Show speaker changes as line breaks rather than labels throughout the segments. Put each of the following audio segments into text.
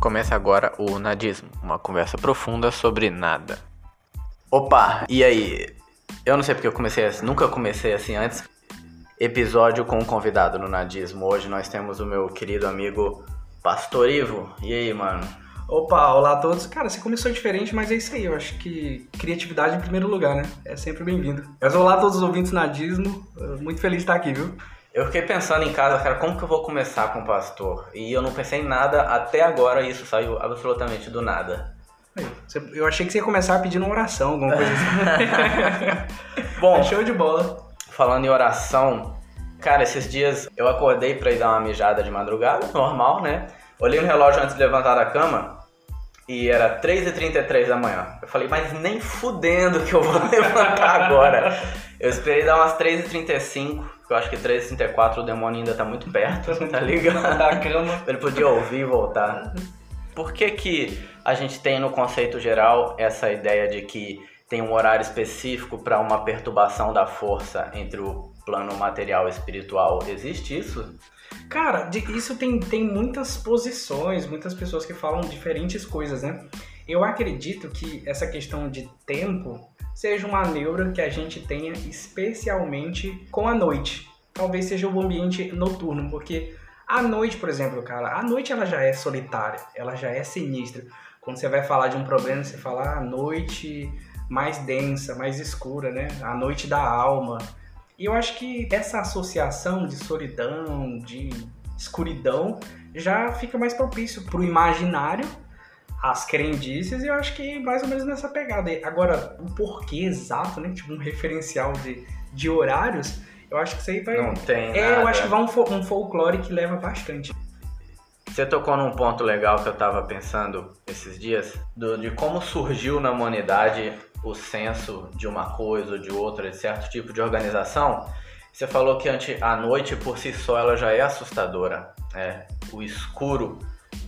Começa agora o Nadismo, uma conversa profunda sobre nada. Opa, e aí? Eu não sei porque eu comecei assim, nunca comecei assim antes. Episódio com um convidado no Nadismo. Hoje nós temos o meu querido amigo Pastor Ivo. E aí, mano?
Opa, olá a todos. Cara, você começou diferente, mas é isso aí. Eu acho que criatividade em primeiro lugar, né? É sempre bem-vindo. Mas olá a todos os ouvintes Nadismo. Muito feliz de estar aqui, viu?
Eu fiquei pensando em casa, cara, como que eu vou começar com o pastor? E eu não pensei em nada até agora, isso saiu absolutamente do nada.
Eu achei que você ia começar pedindo uma oração, alguma coisa assim.
Bom,
É show de bola.
falando em oração, cara, esses dias eu acordei pra ir dar uma mijada de madrugada, normal, né? Olhei no relógio antes de levantar da cama e era 3h33 da manhã. Eu falei, mas nem fudendo que eu vou levantar agora. Eu esperei dar umas 3h35, porque eu acho que 3h34 o demônio ainda tá muito perto, tá ligado?
Da cama.
Ele podia ouvir e voltar. Por que, que a gente tem no conceito geral essa ideia de que tem um horário específico para uma perturbação da força entre o plano material e espiritual? Existe isso?
Cara, isso tem, tem muitas posições, muitas pessoas que falam diferentes coisas, né? Eu acredito que essa questão de tempo seja uma neura que a gente tenha especialmente com a noite. Talvez seja o ambiente noturno, porque a noite, por exemplo, cara, a noite ela já é solitária, ela já é sinistra. Quando você vai falar de um problema, você fala "Ah, a noite mais densa, mais escura, né? A noite da alma. E eu acho que essa associação de solidão, de escuridão, já fica mais propício pro imaginário, as crendices, e eu acho que mais ou menos nessa pegada. Agora, o porquê exato, né? Tipo, um referencial de, de horários, eu acho que isso aí vai.
Não tem
é, eu
nada.
acho que vai um, um folclore que leva bastante.
Você tocou num ponto legal que eu tava pensando esses dias, do- de como surgiu na humanidade o senso de uma coisa ou de outra, de certo tipo de organização. Você falou que a noite por si só ela já é assustadora. É, o escuro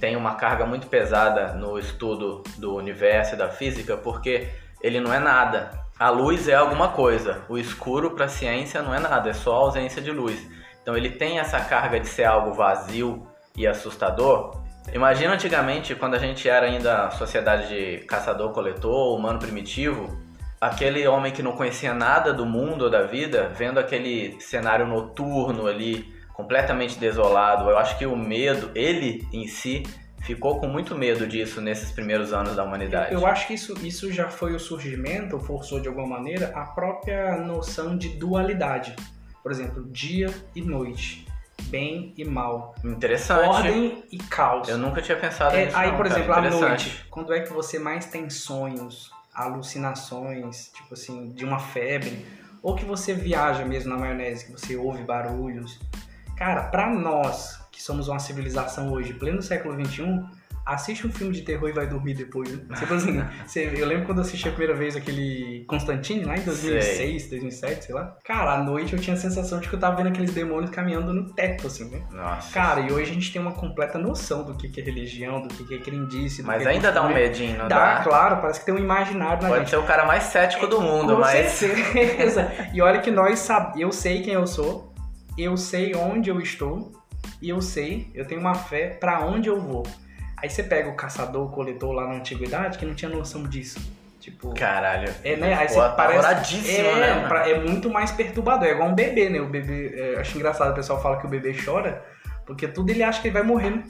tem uma carga muito pesada no estudo do universo e da física, porque ele não é nada. A luz é alguma coisa, o escuro para a ciência não é nada, é só ausência de luz. Então ele tem essa carga de ser algo vazio e assustador. Imagina antigamente, quando a gente era ainda sociedade de caçador-coletor, humano primitivo, aquele homem que não conhecia nada do mundo ou da vida, vendo aquele cenário noturno ali, completamente desolado, eu acho que o medo, ele em si, ficou com muito medo disso nesses primeiros anos da humanidade.
Eu acho que isso, isso já foi o surgimento, forçou de alguma maneira, a própria noção de dualidade. Por exemplo, dia e noite, bem e mal,
Interessante.
ordem e caos.
Eu nunca tinha pensado
É,
nisso.
aí,
não,
por
cara.
exemplo, à noite, quando é que você mais tem sonhos, alucinações, tipo assim, de uma febre, ou que você viaja mesmo na maionese, que você ouve barulhos. Cara, pra nós que somos uma civilização hoje, pleno século XXI, assiste um filme de terror e vai dormir depois. Né? Tipo assim, você- eu lembro quando eu assisti a primeira vez aquele Constantine, lá em 2006, 2007, sei lá. Cara, à noite eu tinha a sensação de que eu tava vendo aqueles demônios caminhando no teto, assim, né?
Nossa.
Cara, e hoje a gente tem uma completa noção do que que é religião, do que que é crendice. do
Mas
que é
ainda dá um medinho, não
Dá,
dá?
claro, parece que tem um imaginário na
Pode
gente.
ser o cara mais cético do mundo,
Com
mas.
certeza. E olha que nós sabemos, eu sei quem eu sou, eu sei onde eu estou, e eu sei, eu tenho uma fé pra onde eu vou. Aí você pega o caçador, o coletor lá na antiguidade, que não tinha noção disso. Tipo,
Caralho.
é, né? Aí você parece. é,
né,
pra- é muito mais perturbador. É igual um bebê, né? O bebê. é, acho engraçado o pessoal fala que o bebê chora, porque tudo ele acha que ele vai morrer, né?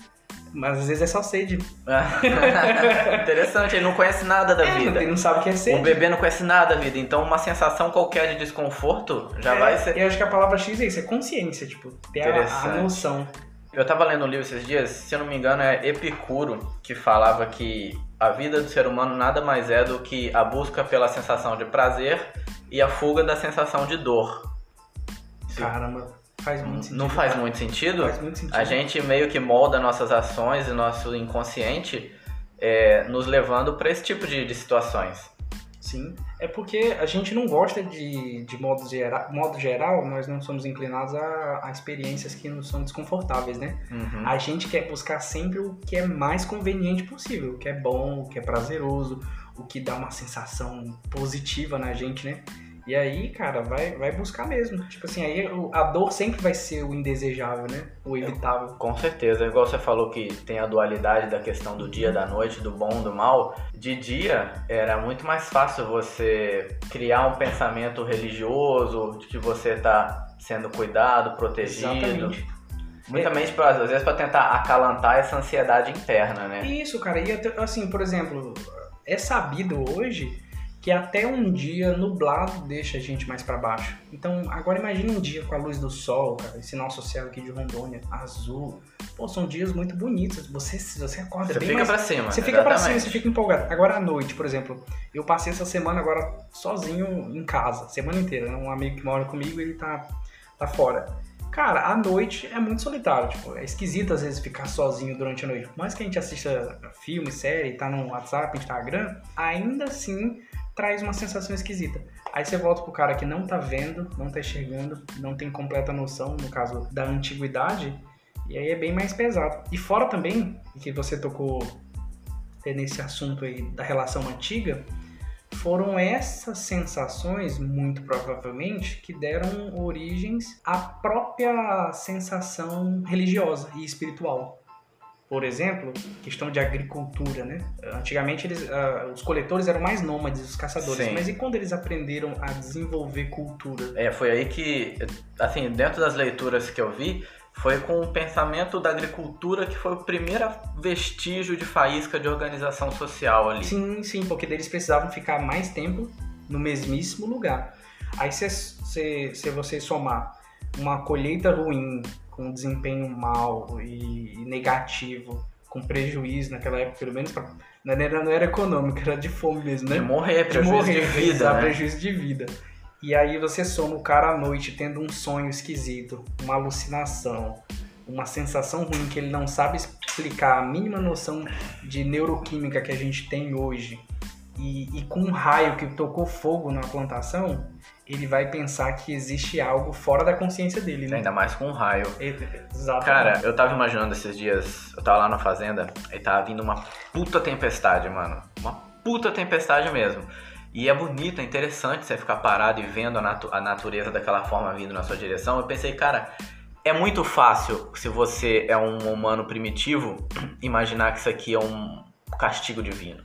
Mas às vezes é só sede.
Interessante, ele não conhece nada da
É,
vida.
Ele não sabe o que é sede.
O bebê não conhece nada da vida, então uma sensação qualquer de desconforto já
É,
vai ser.
Eu acho que a palavra X é isso, é consciência, tipo, ter a, a noção.
Eu tava lendo um livro esses dias, se eu não me engano é Epicuro, que falava que a vida do ser humano nada mais é do que a busca pela sensação de prazer e a fuga da sensação de dor.
Caramba, faz muito sentido.
Não faz muito sentido?
Faz muito sentido.
A gente meio que molda nossas ações e nosso inconsciente é, nos levando para esse tipo de, de situações.
Sim. É porque a gente não gosta de, de modo, gera, modo geral, nós não somos inclinados a, a experiências que nos são desconfortáveis, né?
Uhum.
A gente quer buscar sempre o que é mais conveniente possível, o que é bom, o que é prazeroso, o que dá uma sensação positiva na gente, né? E aí, cara, vai, vai buscar mesmo. Tipo assim, aí a dor sempre vai ser o indesejável, né? O evitável.
Com certeza. Igual você falou que tem a dualidade da questão do dia, da noite, do bom, do mal. De dia, era muito mais fácil você criar um pensamento religioso, de que você tá sendo cuidado, protegido.
Exatamente.
Muitamente, pra, às vezes, para tentar acalantar essa ansiedade interna, né?
Isso, cara. E assim, por exemplo, é sabido hoje que até um dia nublado deixa a gente mais para baixo. Então, agora imagine um dia com a luz do sol, cara, esse nosso céu aqui de Rondônia, azul. Pô, são dias muito bonitos. Você, você acorda
Você
bem
fica
mais...
pra cima.
Você fica pra cima,
exatamente.
você fica empolgado. Agora à noite, por exemplo, eu passei essa semana agora sozinho em casa, semana inteira. né? Um amigo que mora comigo, ele tá, tá fora. Cara, à noite é muito solitário, tipo, é esquisito às vezes ficar sozinho durante a noite. Por mais que a gente assista filme, série, tá no WhatsApp, Instagram, ainda assim traz uma sensação esquisita. Aí você volta pro cara que não tá vendo, não tá enxergando, não tem completa noção, no caso da antiguidade, e aí é bem mais pesado. E fora também, que você tocou nesse assunto aí da relação antiga, foram essas sensações, muito provavelmente, que deram origens à própria sensação religiosa e espiritual. Por exemplo, questão de agricultura, né? Antigamente eles, ah, os coletores eram mais nômades, os caçadores.
Sim.
Mas e quando eles aprenderam a desenvolver cultura?
É, foi aí que, assim, dentro das leituras que eu vi, foi com o pensamento da agricultura que foi o primeiro vestígio de faísca de organização social ali.
Sim, sim, porque eles precisavam ficar mais tempo no mesmíssimo lugar. Aí se, se, se você somar uma colheita ruim, com desempenho mal e, e negativo, com prejuízo naquela época, pelo menos pra, não, era, não era econômico, era de fome mesmo, né?
De morrer, prejuízo de, vida,
exato,
né?
prejuízo de vida. E aí você soma o cara à noite tendo um sonho esquisito, uma alucinação, uma sensação ruim que ele não sabe explicar, a mínima noção de neuroquímica que a gente tem hoje, e, e com um raio que tocou fogo na plantação, ele vai pensar que existe algo fora da consciência dele, né?
Ainda mais com um raio.
Exato.
Cara, eu tava imaginando esses dias, eu tava lá na fazenda, e tava vindo uma puta tempestade, mano. Uma puta tempestade mesmo. E é bonito, é interessante você ficar parado e vendo a, natu a natureza daquela forma vindo na sua direção. Eu pensei, cara, é muito fácil, se você é um humano primitivo, imaginar que isso aqui é um castigo divino.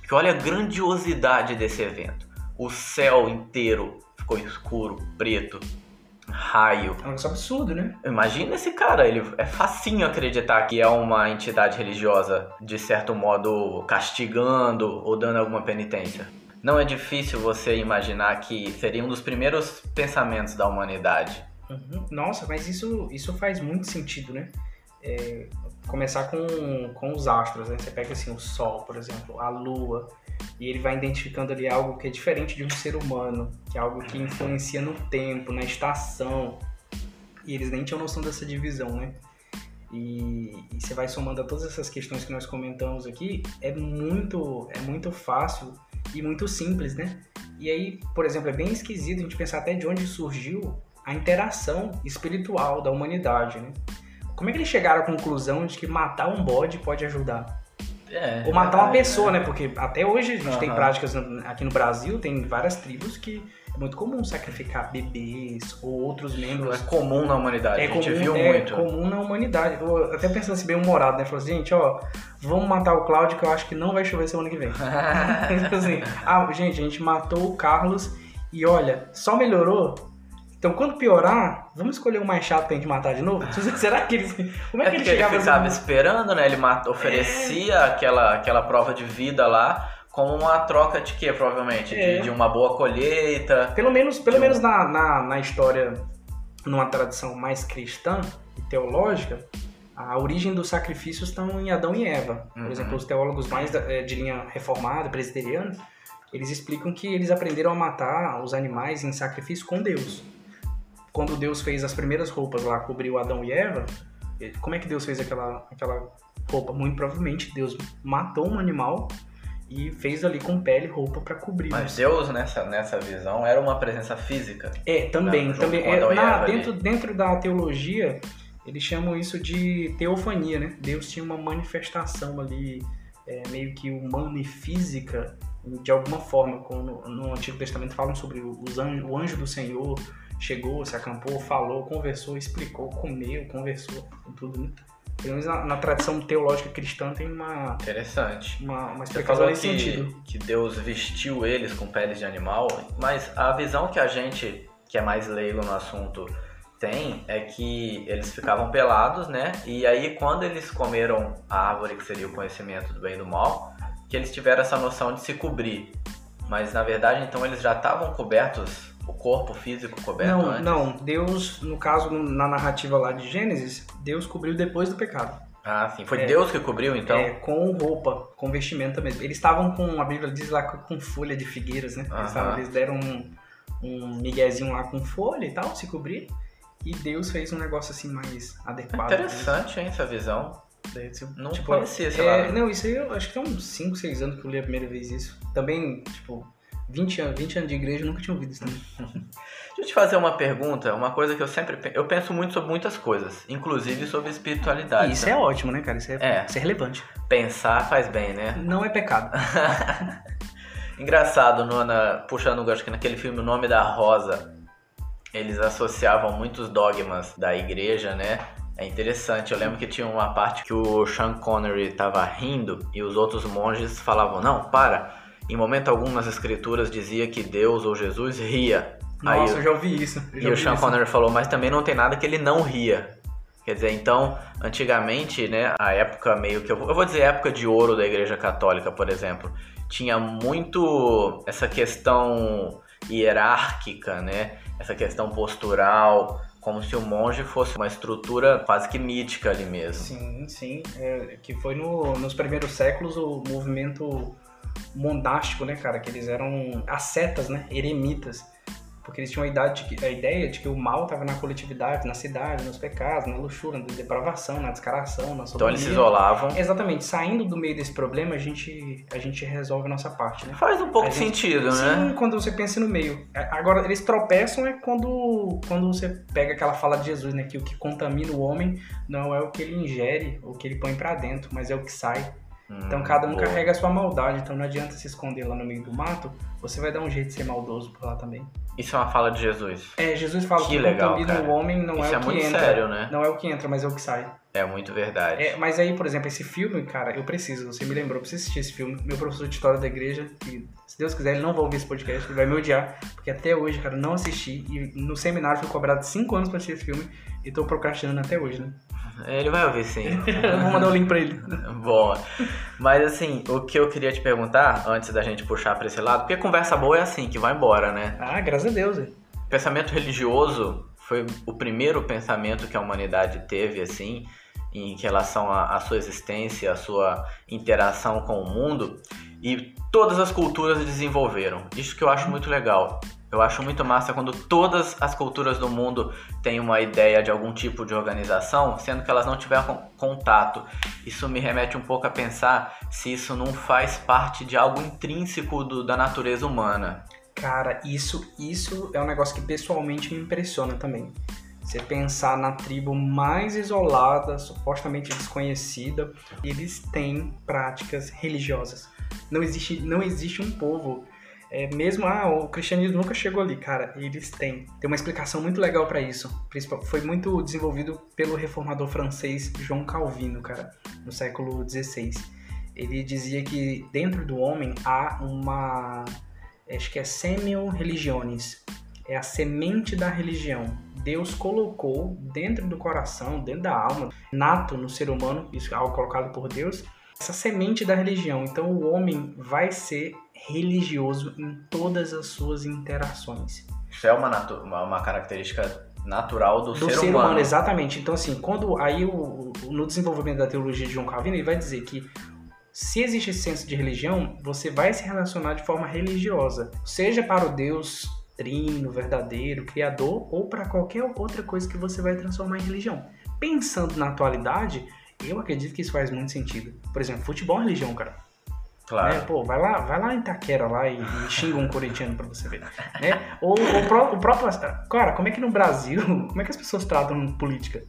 Porque olha a grandiosidade desse evento. O céu inteiro ficou escuro, preto, raio.
É um negócio absurdo, né?
Imagina esse cara, ele é facinho acreditar que é uma entidade religiosa, de certo modo, castigando ou dando alguma penitência. Não é difícil você imaginar que seria um dos primeiros pensamentos da humanidade.
Uhum. Nossa, mas isso, isso faz muito sentido, né? É, começar com, com os astros, né? Você pega assim o Sol, por exemplo, a Lua, e ele vai identificando ali algo que é diferente de um ser humano, que é algo que influencia no tempo, na estação. E eles nem tinham noção dessa divisão, né? E, e você vai somando a todas essas questões que nós comentamos aqui, é muito, é muito fácil e muito simples, né? E aí, por exemplo, é bem esquisito a gente pensar até de onde surgiu a interação espiritual da humanidade, né? Como é que eles chegaram à conclusão de que matar um bode pode ajudar?
É,
Ou matar uma
verdade,
pessoa,
né?
né? Porque até hoje a gente tem práticas aqui no Brasil, tem várias tribos que é muito comum sacrificar bebês ou outros membros.
é comum na humanidade,
É
a gente viu
é
muito.
comum na humanidade. Eu até pensando assim, bem humorado, né? Falou assim, gente, ó, vamos matar o Cláudio que eu acho que não vai chover semana que vem. Tipo assim, ah, gente, a gente matou o Carlos e olha, só melhorou. Então quando piorar, vamos escolher um mais chato pra gente matar de novo? Será que eles. Como é,
É
que ele
porque ele
chegava
ficava
assim?
esperando, né? Ele oferecia aquela, aquela prova de vida lá como uma troca de quê, provavelmente? De-
É.
De, uma boa colheita.
Pelo menos, pelo
Eu-
menos na, na, na história, numa tradição mais cristã e teológica, a origem dos sacrifícios estão em Adão e Eva. Por
Uhum.
exemplo, os teólogos mais eh, de linha reformada, presbiteriana, eles explicam que eles aprenderam a matar os animais em sacrifício com Deus. Quando Deus fez as primeiras roupas lá, cobriu Adão e Eva, como é que Deus fez aquela, aquela roupa? Muito provavelmente Deus matou um animal e fez ali com pele roupa para cobrir.
Mas Deus, nessa, nessa visão, era uma presença física.
É, também,
Junto
também. É, na-
ali.
dentro, dentro da teologia, eles chamam isso de teofania, né? Deus tinha uma manifestação ali, é, meio que humana e física, de alguma forma, como no, no Antigo Testamento falam sobre os anjos, o anjo do Senhor chegou, se acampou, falou, conversou, explicou, comeu, conversou, tudo, né? Pelo menos na, na, tradição teológica cristã tem uma.
Interessante.
Uma, uma
explicação nesse que, sentido. Que Deus vestiu eles com peles de animal, mas a visão que a gente, que é mais leigo no assunto, tem é que eles ficavam pelados, né? E aí quando eles comeram a árvore que seria o conhecimento do bem e do mal, que eles tiveram essa noção de se cobrir. Mas na verdade então eles já estavam cobertos, o corpo físico coberto
não,
antes?
Não, Deus, no caso na narrativa lá de Gênesis, Deus cobriu depois do pecado.
Ah, sim. Foi é, Deus que cobriu, então? É,
com roupa, com vestimenta mesmo. Eles estavam com, a Bíblia diz lá, com folha de figueiras, né? Eles, tavam, eles deram um, um miguezinho lá com folha e tal, se cobrir. E Deus fez um negócio assim mais adequado.
Interessante, hein, essa visão. Não tipo, conhecia, sei é,
lá. Não, isso aí eu acho que tem uns 5, 6 anos que eu li a primeira vez isso. Também, tipo, 20 anos, 20 anos de igreja eu nunca tinha ouvido isso também.
Deixa eu te fazer uma pergunta, uma coisa que eu sempre eu penso muito sobre muitas coisas, inclusive sobre espiritualidade.
Isso é ótimo, né, cara? Isso é, é, isso é relevante.
Pensar faz bem, né?
Não é pecado.
Engraçado, Nona, puxando o gancho que naquele filme O Nome da Rosa, eles associavam muitos dogmas da igreja, né? É interessante, eu lembro que tinha uma parte que o Sean Connery tava rindo e os outros monges falavam: Não, para. Em momento algum nas escrituras dizia que Deus ou Jesus ria.
Nossa, Aí, eu já ouvi isso.
Já e o Sean isso. Connery falou: Mas também não tem nada que ele não ria. Quer dizer, então, antigamente, né, a época meio que. Eu vou dizer época de ouro da Igreja Católica, por exemplo, tinha muito essa questão hierárquica, né? essa questão postural, como se o monge fosse uma estrutura quase que mítica ali mesmo.
Sim, sim. É, que foi no, nos primeiros séculos o movimento monástico, né, cara? Que eles eram ascetas, né? Eremitas porque eles tinham a, idade que, a ideia de que o mal estava na coletividade, na cidade, nos pecados, na luxúria, na depravação, na descaração, na sodomia.
Então eles se isolavam.
Exatamente. Saindo do meio desse problema, a gente, a gente resolve a nossa parte, né?
Faz um pouco de sentido,
sim,
né?
Sim, quando você pensa no meio. Agora, eles tropeçam é quando, quando você pega aquela fala de Jesus, né? Que o que contamina o homem não é o que ele ingere, o que ele põe para dentro, mas é o que sai. Então cada um boa. carrega a sua maldade, então não adianta se esconder lá no meio do mato, você vai dar um jeito de ser maldoso por lá também.
Isso é uma fala de Jesus.
É, Jesus fala que, que legal, o homem não Isso é, é o que entra.
Sério, né?
Não é o que entra, mas é o que sai.
É muito verdade.
É, mas aí, por exemplo, esse filme, cara, eu preciso, você me lembrou, eu preciso assistir esse filme. Meu professor de história da igreja, que, se Deus quiser, ele não vai ouvir esse podcast, ele vai me odiar, porque até hoje, cara, não assisti. E no seminário fui cobrado 5 anos pra assistir esse filme e tô procrastinando até hoje, né?
Ele vai ouvir sim.
Vou mandar o link pra ele.
Boa. Mas assim, o que eu queria te perguntar, antes da gente puxar pra esse lado, porque conversa boa é assim, que vai embora, né?
Ah, graças a Deus. É.
Pensamento religioso foi o primeiro pensamento que a humanidade teve, assim, em relação à sua existência, à sua interação com o mundo. E todas as culturas desenvolveram. Isso que eu acho muito legal. Eu acho muito massa quando todas as culturas do mundo têm uma ideia de algum tipo de organização, sendo que elas não tiveram contato. Isso me remete um pouco a pensar se isso não faz parte de algo intrínseco do, da natureza humana.
Cara, isso, isso é um negócio que pessoalmente me impressiona também. Você pensar na tribo mais isolada, supostamente desconhecida, eles têm práticas religiosas. Não existe, não existe um povo é, mesmo, ah, o cristianismo nunca chegou ali, cara, eles têm. Tem uma explicação muito legal para isso. Foi muito desenvolvido pelo reformador francês João Calvino, cara, no século XVI. Ele dizia que dentro do homem há uma, acho que é semio religiones, é a semente da religião. Deus colocou dentro do coração, dentro da alma, nato no ser humano, isso é algo colocado por Deus, essa semente da religião. Então o homem vai ser religioso em todas as suas interações.
Isso é uma, uma, uma característica natural do,
do
ser,
ser
humano. humano.
Exatamente. Então, assim, quando aí o, no desenvolvimento da teologia de João Calvino, ele vai dizer que se existe esse senso de religião, você vai se relacionar de forma religiosa, seja para o Deus trino, verdadeiro, criador, ou para qualquer outra coisa que você vai transformar em religião. Pensando na atualidade, eu acredito que isso faz muito sentido. Por exemplo, futebol é religião, cara.
Claro.
Né? Pô, vai lá, vai lá em Taquera lá e, e xinga um corintiano pra você ver. Né? Ou o, pró, o próprio. Cara, como é que no Brasil, como é que as pessoas tratam política?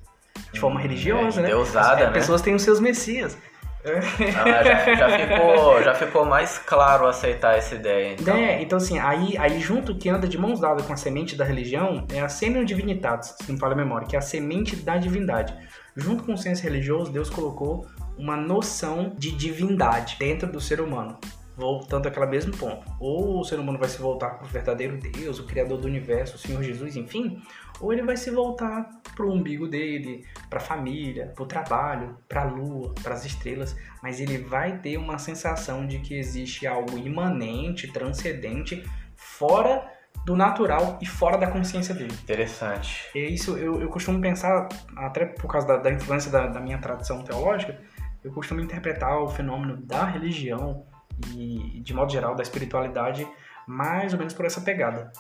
De forma hum, religiosa, é, né?
Deusada,
as, né? pessoas têm os seus messias.
Ah, já, já, ficou, já ficou mais claro aceitar essa ideia. Então.
É, então assim, aí, aí junto que anda de mãos dadas com a semente da religião é a Semel Divinitatis, se não fala a memória, que é a semente da divindade. Junto com o senso religioso, Deus colocou uma noção de divindade dentro do ser humano voltando àquele mesmo ponto. Ou o ser humano vai se voltar para o verdadeiro Deus, o Criador do universo, o Senhor Jesus, enfim, ou ele vai se voltar para o umbigo dele, para a família, para o trabalho, para a lua, para as estrelas, mas ele vai ter uma sensação de que existe algo imanente, transcendente, fora do natural e fora da consciência dele.
Interessante.
E isso eu, eu costumo pensar, até por causa da, da influência da, da minha tradição teológica, eu costumo interpretar o fenômeno da religião e, de modo geral, da espiritualidade mais ou menos por essa pegada.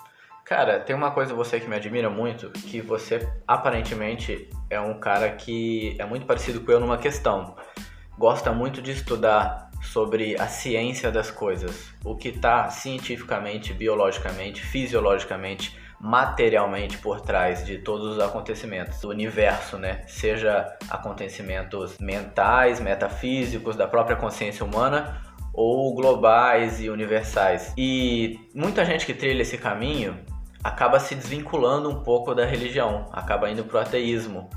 Cara, tem uma coisa você que me admira muito, que você aparentemente é um cara que é muito parecido com eu numa questão. Gosta muito de estudar sobre a ciência das coisas, o que está cientificamente, biologicamente, fisiologicamente, materialmente por trás de todos os acontecimentos do universo, né? Seja acontecimentos mentais, metafísicos, da própria consciência humana ou globais e universais. E muita gente que trilha esse caminho acaba se desvinculando um pouco da religião, acaba indo para o ateísmo.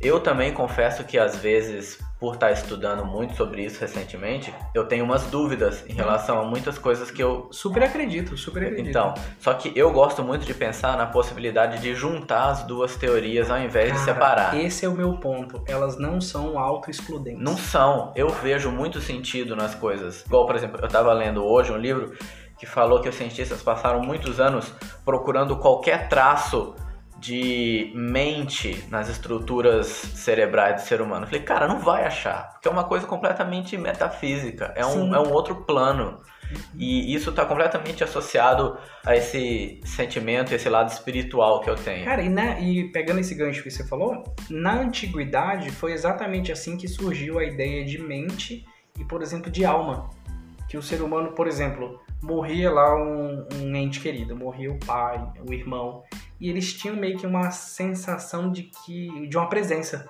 Eu também confesso que às vezes, por estar estudando muito sobre isso recentemente, eu tenho umas dúvidas em relação a muitas coisas que eu.
Super acredito, super acredito.
Então, só que eu gosto muito de pensar na possibilidade de juntar as duas teorias ao invés
Cara,
de separar.
Esse é o meu ponto. Elas não são auto-excludentes.
Não são. Eu vejo muito sentido nas coisas. Igual, por exemplo, eu estava lendo hoje um livro que falou que os cientistas passaram muitos anos procurando qualquer traço de mente nas estruturas cerebrais do ser humano. Eu falei, cara, não vai achar, porque é uma coisa completamente metafísica, é um, é um outro plano. E isso está completamente associado a esse sentimento, esse lado espiritual que eu tenho.
Cara, e, na, e pegando esse gancho que você falou, na antiguidade foi exatamente assim que surgiu a ideia de mente e, por exemplo, de alma. Que o ser humano, por exemplo, morria lá um, um ente querido, morria o pai, o irmão e eles tinham meio que uma sensação de que de uma presença.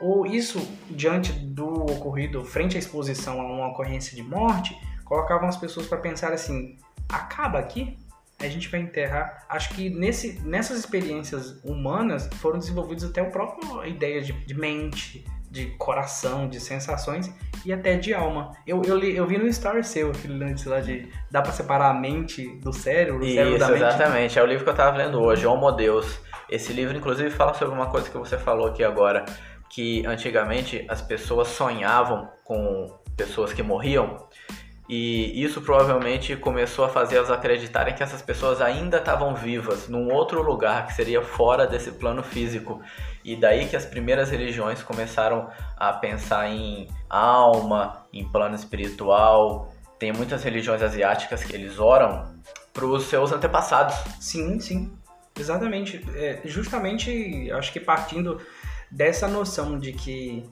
Ou isso diante do ocorrido, frente à exposição a uma ocorrência de morte, colocavam as pessoas para pensar assim: acaba aqui, a gente vai enterrar. Acho que nesse, nessas experiências humanas foram desenvolvidas até a própria ideia de, de mente, de coração, de sensações e até de alma. Eu, eu, li, eu vi no Story seu aquele lance lá de dá para separar a mente do cérebro,
Isso,
cérebro da mente.
exatamente. É o livro que eu tava lendo hoje, Homo Deus. Esse livro, inclusive, fala sobre uma coisa que você falou aqui agora, que antigamente as pessoas sonhavam com pessoas que morriam e isso provavelmente começou a fazer elas acreditarem que essas pessoas ainda estavam vivas num outro lugar que seria fora desse plano físico. E daí que as primeiras religiões começaram a pensar em alma, em plano espiritual. Tem muitas religiões asiáticas que eles oram para os seus antepassados.
Sim, sim. Exatamente. É, justamente, acho que partindo dessa noção de que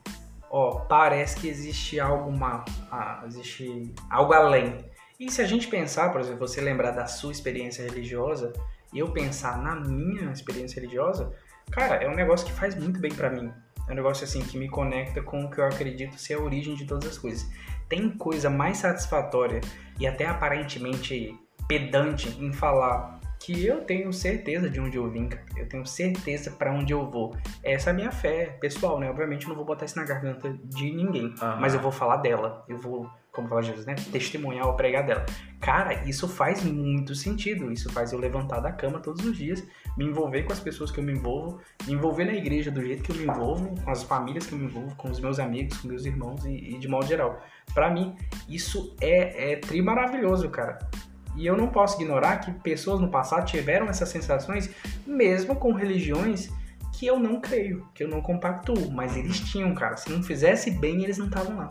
ó, parece que existe algo mal, ah, existe algo além. E se a gente pensar, por exemplo, você lembrar da sua experiência religiosa e eu pensar na minha experiência religiosa, cara, é um negócio que faz muito bem para mim. É um negócio assim que me conecta com o que eu acredito ser a origem de todas as coisas. Tem coisa mais satisfatória e até aparentemente pedante em falar que eu tenho certeza de onde eu vim, cara. Eu tenho certeza para onde eu vou. Essa é a minha fé pessoal, né? Obviamente eu não vou botar isso na garganta de ninguém, uhum. mas eu vou falar dela. Eu vou, como fala Jesus, né? Testemunhar ou pregar dela. Cara, isso faz muito sentido. Isso faz eu levantar da cama todos os dias, me envolver com as pessoas que eu me envolvo, me envolver na igreja do jeito que eu me envolvo, com as famílias que eu me envolvo, com os meus amigos, com meus irmãos e, e de modo geral. Para mim, isso é, é tri maravilhoso, cara. E eu não posso ignorar que pessoas no passado tiveram essas sensações, mesmo com religiões que eu não creio, que eu não compactuo, mas eles tinham, cara. Se não fizesse bem, eles não estavam lá.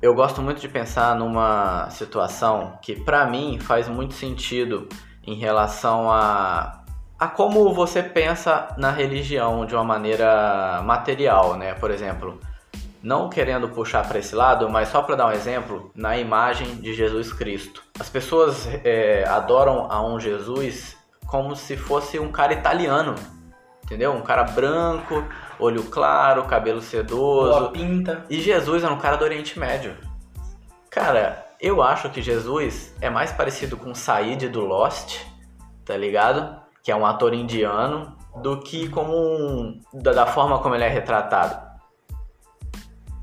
Eu gosto muito de pensar numa situação que para mim faz muito sentido em relação a a como você pensa na religião de uma maneira material, né? Por exemplo, não querendo puxar para esse lado, mas só para dar um exemplo, na imagem de Jesus Cristo. As pessoas é, adoram a um Jesus como se fosse um cara italiano, Entendeu? Um cara branco, olho claro, cabelo sedoso.
Boa pinta.
E Jesus era um cara do Oriente Médio. Cara, eu acho que Jesus é mais parecido com o Said do Lost, tá ligado? Que é um ator indiano, do que como um, da, da forma como ele é retratado.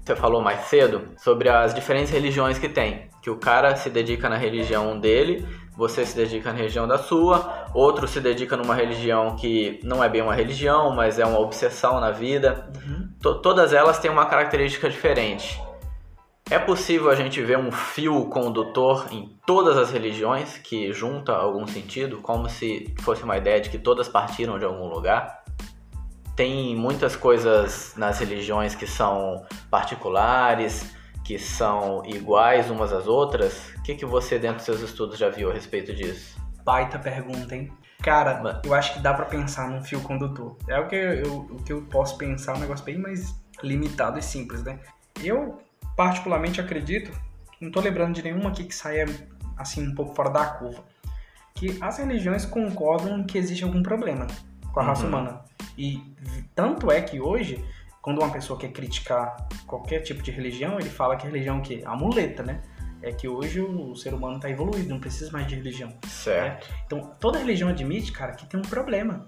Você falou mais cedo sobre as diferentes religiões que tem. Que o cara se dedica na religião dele, você se dedica na religião da sua, outro se dedica numa religião que não é bem uma religião, mas é uma obsessão na vida.
Uhum.
todas elas têm uma característica diferente. É possível a gente ver um fio condutor em todas as religiões que junta algum sentido, como se fosse uma ideia de que todas partiram de algum lugar? Tem muitas coisas nas religiões que são particulares, que são iguais umas às outras. O que, que você, dentro dos seus estudos, já viu a respeito disso?
Baita pergunta, hein? Cara, eu acho que dá para pensar num fio condutor. É o que eu, o que eu posso pensar, um negócio bem mais limitado e simples, né? Eu particularmente acredito, não estou lembrando de nenhuma aqui que saia assim um pouco fora da curva, que as religiões concordam que existe algum problema com a raça uhum. humana. E tanto é que hoje, quando uma pessoa quer criticar qualquer tipo de religião, ele fala que a religião é o quê? A muleta, né? É que hoje o ser humano está evoluído, não precisa mais de religião.
Certo.
Né? Então, toda religião admite, cara, que tem um problema.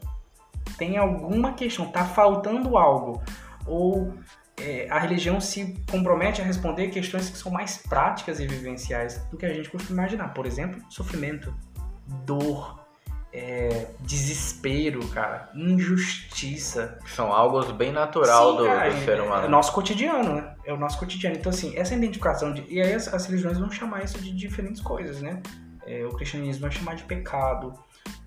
Tem alguma questão, tá faltando algo. Ou é, a religião se compromete a responder questões que são mais práticas e vivenciais do que a gente costuma imaginar. Por exemplo, sofrimento, dor, é, desespero, cara, injustiça.
São algo bem natural Sim, do, cara, do, ser humano.
É o nosso cotidiano, né? É o nosso cotidiano. Então, assim, essa identificação de. E aí as, as religiões vão chamar isso de diferentes coisas, né? É, o cristianismo vai chamar de pecado,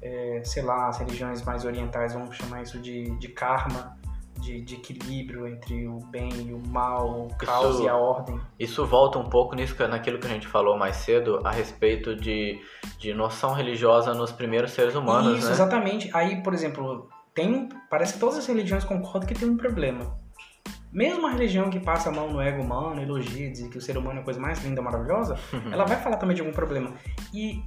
é, sei lá, as religiões mais orientais vão chamar isso de, de karma de, de, equilíbrio entre o bem e o mal, o caos isso, e a ordem.
Isso volta um pouco nisso, naquilo que a gente falou mais cedo a respeito de, de noção religiosa nos primeiros seres humanos,
isso,
né?
exatamente. Aí, por exemplo, tem parece que todas as religiões concordam que tem um problema. Mesmo a religião que passa a mão no ego humano, elogia, diz que o ser humano é a coisa mais linda, maravilhosa, ela vai falar também de algum problema. E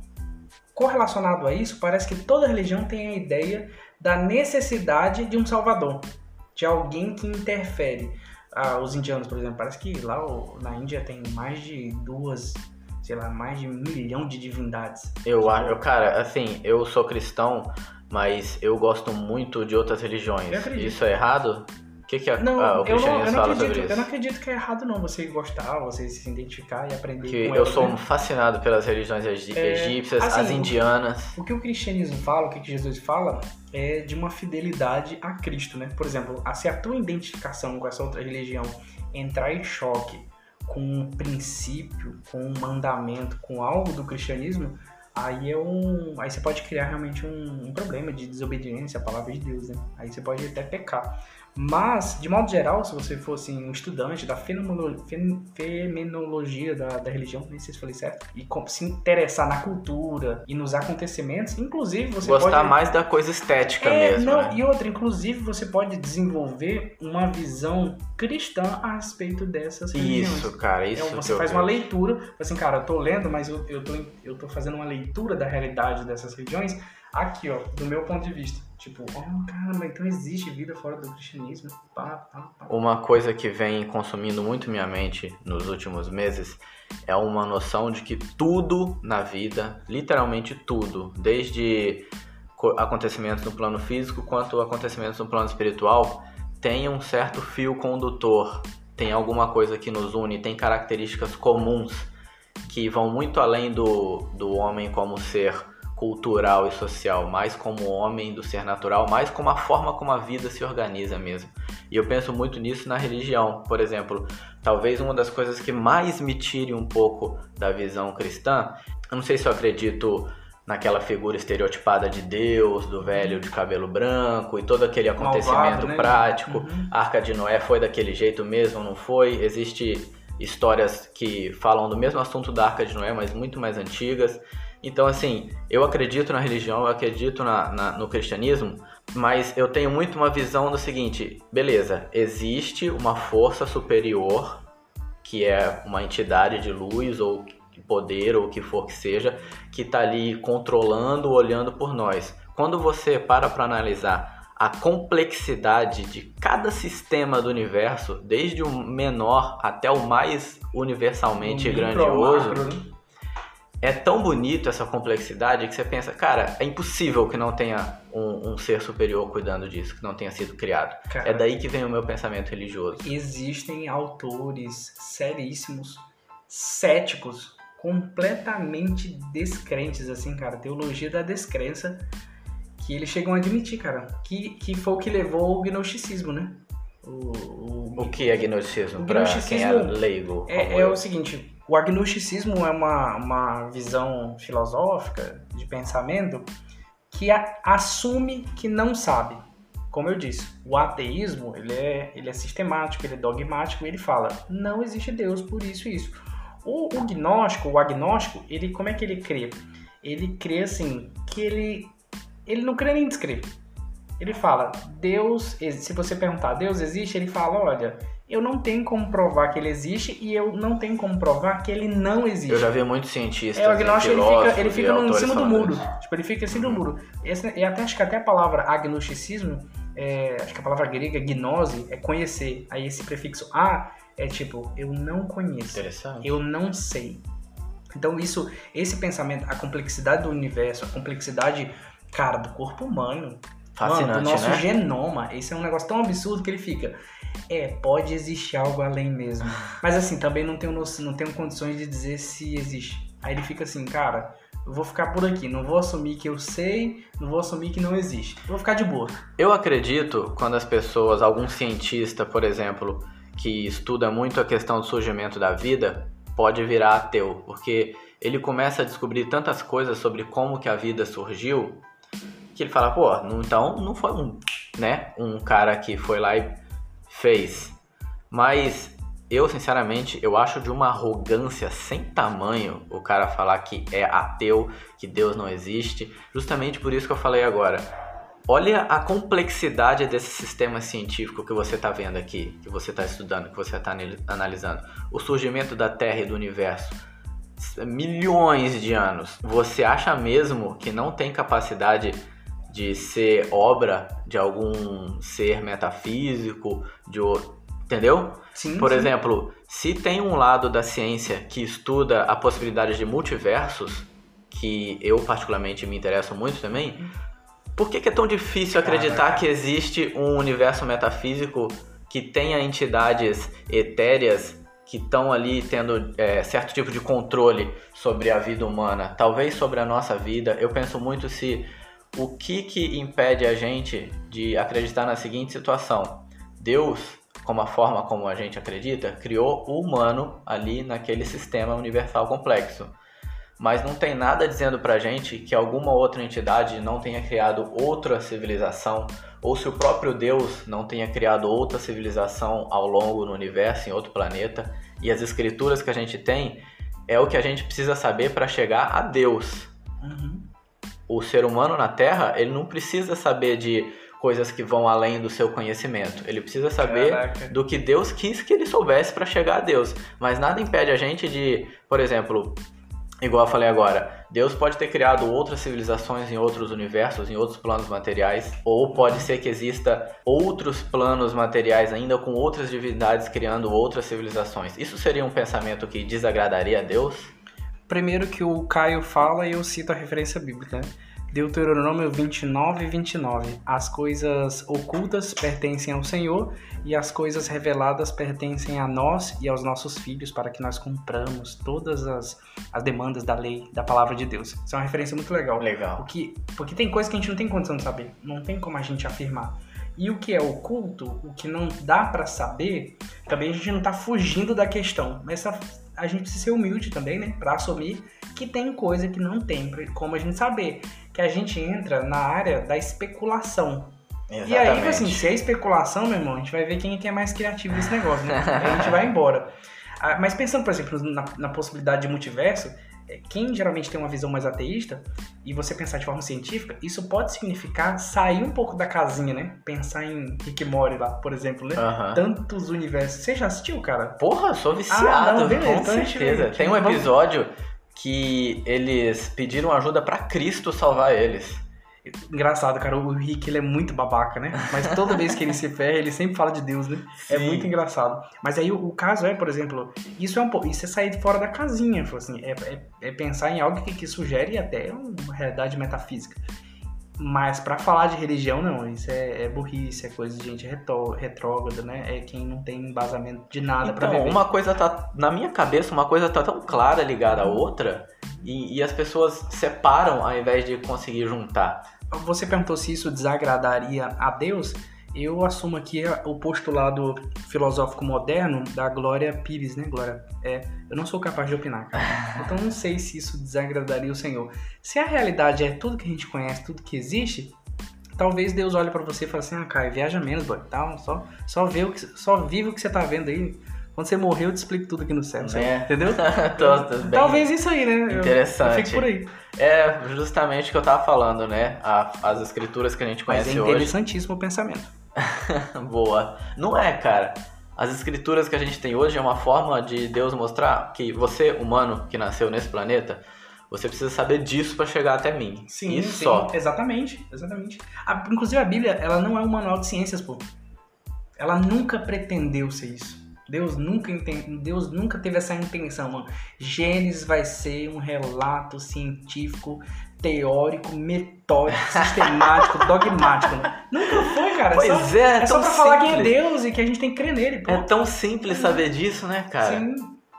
correlacionado a isso, parece que toda religião tem a ideia da necessidade de um salvador de alguém que interfere. Ah, os indianos, por exemplo, parece que lá na Índia tem mais de duas, sei lá, mais de um milhão de divindades.
Eu acho, cara, assim, eu sou cristão, mas eu gosto muito de outras religiões. Isso é errado? O que, que a,
não,
a, o cristianismo
eu não, eu
fala
acredito,
sobre isso?
Eu não acredito que é errado não você gostar, você se identificar e aprender
que
com
Eu
elas,
sou
né?
fascinado pelas religiões egípcias,
assim,
as indianas.
O que o cristianismo fala, o que Jesus fala, é de uma fidelidade a Cristo, né? Por exemplo, se a tua identificação com essa outra religião entrar em choque com um princípio, com um mandamento, com algo do cristianismo, aí é um, aí você pode criar realmente um, um problema de desobediência à palavra de Deus, né? Aí você pode até pecar. Mas, de modo geral, se você fosse um estudante da fenomenologia da, da religião, nem sei se falei certo, e se interessar na cultura e nos acontecimentos, inclusive você
Gostar
pode...
mais da coisa estética
é,
mesmo,
não,
né?
E outra, inclusive, você pode desenvolver uma visão cristã a respeito dessas religiões.
Isso, cara, isso
então, Você faz uma leitura, assim, cara, eu tô lendo, mas eu, eu, tô, eu tô fazendo uma leitura da realidade dessas religiões aqui, ó, do meu ponto de vista. Tipo, oh, caramba, então existe vida fora do cristianismo. Pá, pá, pá.
Uma coisa que vem consumindo muito minha mente nos últimos meses é uma noção de que tudo na vida, literalmente tudo, desde acontecimentos no plano físico quanto acontecimentos no plano espiritual, tem um certo fio condutor, tem alguma coisa que nos une, tem características comuns que vão muito além do, do homem como ser cultural e social, mais como homem do ser natural, mais como a forma como a vida se organiza mesmo. E eu penso muito nisso na religião, por exemplo. Talvez uma das coisas que mais me tire um pouco da visão cristã, eu não sei se eu acredito naquela figura estereotipada de Deus, do velho de cabelo branco e todo aquele acontecimento
Malvado, né?
prático.
Uhum.
A Arca de Noé foi daquele jeito mesmo, não foi? Existe histórias que falam do mesmo assunto da Arca de Noé, mas muito mais antigas. Então, assim, eu acredito na religião, eu acredito na, na, no cristianismo, mas eu tenho muito uma visão do seguinte: beleza, existe uma força superior, que é uma entidade de luz ou poder ou o que for que seja, que está ali controlando, olhando por nós. Quando você para para analisar a complexidade de cada sistema do universo, desde o menor até o mais universalmente grandioso, né? É tão bonito essa complexidade que você pensa, cara, é impossível que não tenha um, um ser superior cuidando disso, que não tenha sido criado. Cara, é daí que vem o meu pensamento religioso.
Existem autores seríssimos, céticos, completamente descrentes, assim, cara, teologia da descrença, que eles chegam a admitir, cara, que, que foi o que levou ao gnosticismo, né?
O, o, o que é gnosticismo? O gnosticismo quem é leigo?
É, é o seguinte, o agnosticismo é uma, uma visão filosófica de pensamento que a, assume que não sabe. Como eu disse, o ateísmo ele é, ele é sistemático, ele é dogmático, ele fala não existe Deus por isso e isso. O, o gnóstico, o agnóstico, ele como é que ele crê? Ele crê assim que ele ele não crê nem descreve. Ele fala, Deus, se você perguntar, Deus existe? Ele fala, olha, eu não tenho como provar que ele existe e eu não tenho como provar que ele não existe.
Eu já vi muitos cientistas.
É, o agnóstico ele fica, ele fica no, em cima do muro. Tipo, ele fica em cima do muro. Esse, e até acho que até a palavra agnosticismo, é, acho que a palavra grega gnose é conhecer. Aí esse prefixo a é tipo, eu não conheço.
Interessante.
Eu não sei. Então isso, esse pensamento, a complexidade do universo, a complexidade cara, do corpo humano. Fascinante, Mano, do nosso né? genoma. Esse é um negócio tão absurdo que ele fica. É, pode existir algo além mesmo. Mas assim, também não tenho, não tenho condições de dizer se existe. Aí ele fica assim, cara, eu vou ficar por aqui. Não vou assumir que eu sei, não vou assumir que não existe. Eu vou ficar de boa.
Eu acredito quando as pessoas, algum cientista, por exemplo, que estuda muito a questão do surgimento da vida, pode virar ateu, porque ele começa a descobrir tantas coisas sobre como que a vida surgiu que ele fala, pô, então não foi um, né, um cara que foi lá e fez. Mas eu, sinceramente, eu acho de uma arrogância sem tamanho o cara falar que é ateu, que Deus não existe. Justamente por isso que eu falei agora. Olha a complexidade desse sistema científico que você está vendo aqui, que você está estudando, que você está analisando. O surgimento da Terra e do universo. Milhões de anos. Você acha mesmo que não tem capacidade de ser obra de algum ser metafísico, de entendeu?
Sim,
Por
sim.
exemplo, se tem um lado da ciência que estuda a possibilidade de multiversos, que eu particularmente me interesso muito também, por que, que é tão difícil acreditar que existe um universo metafísico que tenha entidades etéreas que estão ali tendo é, certo tipo de controle sobre a vida humana, talvez sobre a nossa vida. Eu penso muito se o que, que impede a gente de acreditar na seguinte situação: Deus, como a forma como a gente acredita, criou o humano ali naquele sistema universal complexo. Mas não tem nada dizendo pra gente que alguma outra entidade não tenha criado outra civilização, ou se o próprio Deus não tenha criado outra civilização ao longo do universo, em outro planeta. E as escrituras que a gente tem é o que a gente precisa saber para chegar a Deus. Uhum o ser humano na Terra, ele não precisa saber de coisas que vão além do seu conhecimento. Ele precisa saber Caraca. do que Deus quis que ele soubesse para chegar a Deus. Mas nada impede a gente de, por exemplo, igual eu falei agora, Deus pode ter criado outras civilizações em outros universos, em outros planos materiais, ou pode ser que exista outros planos materiais ainda com outras divindades criando outras civilizações. Isso seria um pensamento que desagradaria a Deus?
Primeiro que o Caio fala e eu cito a referência bíblica. Né? Deuteronômio 29, 29. As coisas ocultas pertencem ao Senhor e as coisas reveladas pertencem a nós e aos nossos filhos para que nós cumpramos todas as, as demandas da lei, da palavra de Deus. Isso é uma referência muito legal.
Legal.
Porque, porque tem coisas que a gente não tem condição de saber. Não tem como a gente afirmar. E o que é oculto, o que não dá para saber, também a gente não tá fugindo da questão. Mas essa a gente precisa ser humilde também, né? Pra assumir que tem coisa que não tem como a gente saber. Que a gente entra na área da especulação. Exatamente. E aí, tipo assim, se é especulação, meu irmão, a gente vai ver quem é, que é mais criativo nesse negócio, né? aí a gente vai embora. Ah, mas pensando, por exemplo, na, na possibilidade de multiverso, quem geralmente tem uma visão mais ateísta, e você pensar de forma científica, isso pode significar sair um pouco da casinha, né? Pensar em Rick Mori lá, por exemplo, né? Tantos universos. Você já assistiu, cara?
Porra, sou viciado, ah, não, beleza, com então certeza. Tem um episódio que eles pediram ajuda para Cristo salvar eles.
Engraçado, cara, o Rick ele é muito babaca, né? Mas toda vez que ele se ferra, ele sempre fala de Deus, né? É
Sim.
muito engraçado. Mas aí o, o caso é, por exemplo, isso é um pouco. Isso é sair de fora da casinha, assim, é, é, é pensar em algo que, que sugere até uma realidade metafísica. Mas pra falar de religião, não, isso é, é burrice, é coisa de gente retó- retrógrada, né? É quem não tem embasamento de nada pra
Então,
viver.
uma coisa tá. Na minha cabeça, uma coisa tá tão clara ligada à outra e, e as pessoas separam ao invés de conseguir juntar.
Você perguntou se isso desagradaria a Deus. Eu assumo aqui o postulado filosófico moderno da Glória Pires, né? Glória, é, eu não sou capaz de opinar, cara. Então não sei se isso desagradaria o Senhor. Se a realidade é tudo que a gente conhece, tudo que existe, talvez Deus olhe pra você e fale assim: "Ah, Caio, viaja menos, boy. Tal, só só vê o que só vive o que você tá vendo aí. Quando você morrer, eu te explico tudo aqui no céu?
É.
entendeu?
Tô- tô
Talvez isso aí, né? Eu-
Interessante.
Eu, fico por aí.
É justamente o que eu tava falando, né? A- as escrituras que a gente
Mas é
conhece hoje.
interessantíssimo o pensamento.
Boa. Não é, cara. As escrituras que a gente tem hoje é uma forma de Deus mostrar que você, humano que nasceu nesse planeta, você precisa saber disso pra chegar até mim.
Sim,
Isso
sim,
só.
exatamente, exatamente. A- inclusive a Bíblia, ela não é um manual de ciências, pô. Ela nunca pretendeu ser isso. Deus nunca, inten- Deus nunca teve essa intenção, mano. Gênesis vai ser um relato científico, teórico, metódico, sistemático, dogmático. Nunca foi, cara.
Pois
só,
é,
é só
tão
pra falar quem é
simples.
Deus e que a gente tem que crer nele, pô.
É tão simples saber disso, né, cara?
Sim,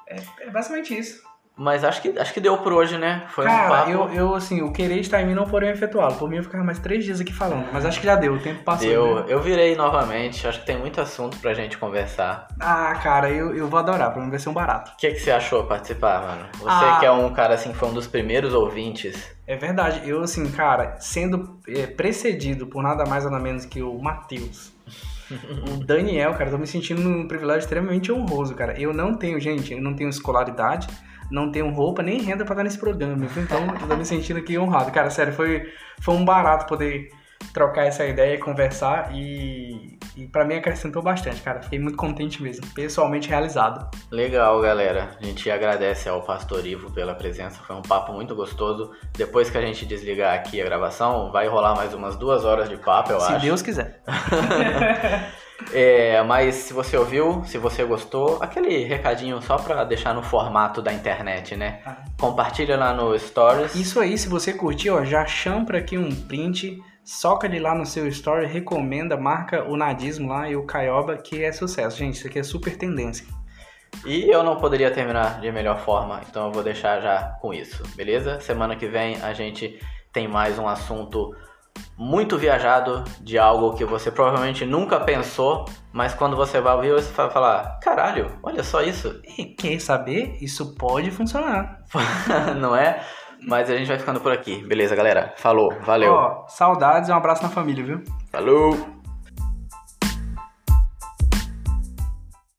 é, é basicamente isso.
Mas acho que, acho que deu por hoje, né? Foi um
Cara,
papo.
eu, eu, assim, o querer estar em mim não foram efetuá-lo. Por mim, eu ficava mais três dias aqui falando. Mas acho que já deu, o tempo passou.
Deu.
né?
Eu virei novamente. Acho que tem muito assunto pra gente conversar.
Ah, cara, eu, eu vou adorar. Pra mim vai ser um barato.
O que, que você achou participar, mano? Você
Ah.
que é um cara assim, que foi um dos primeiros ouvintes.
É verdade. Eu, assim, cara, sendo é, precedido por nada mais nada menos que o Matheus. o Daniel, cara, eu tô me sentindo num privilégio extremamente honroso, cara. Eu não tenho, gente, eu não tenho escolaridade, não tenho roupa nem renda pra estar nesse programa. Então, eu tô me sentindo aqui honrado. Cara, sério, foi, foi um barato poder trocar essa ideia e conversar e, e para mim acrescentou bastante, cara. Fiquei muito contente mesmo, pessoalmente realizado.
Legal, galera. A gente agradece ao Pastor Ivo pela presença. Foi um papo muito gostoso. Depois que a gente desligar aqui a gravação, vai rolar mais umas duas horas de papo, eu
Se
acho.
Deus quiser.
É, mas se você ouviu, se você gostou, aquele recadinho só pra deixar no formato da internet, né?
Ah.
Compartilha lá no Stories.
Isso aí, se você curtiu, ó, já champra aqui um print, soca ele lá no seu story, recomenda, marca o Nadismo lá e o Caioba, que é sucesso. Gente, isso aqui é super tendência.
E eu não poderia terminar de melhor forma, então eu vou deixar já com isso, beleza? Semana que vem a gente tem mais um assunto muito viajado de algo que você provavelmente nunca pensou, mas quando você vai ouvir você vai falar: caralho, olha só isso,
E quer saber? Isso pode funcionar.
não é? Mas a gente vai ficando por aqui, beleza, galera? Falou, valeu,
Ó, saudades e um abraço na família, viu?
falou!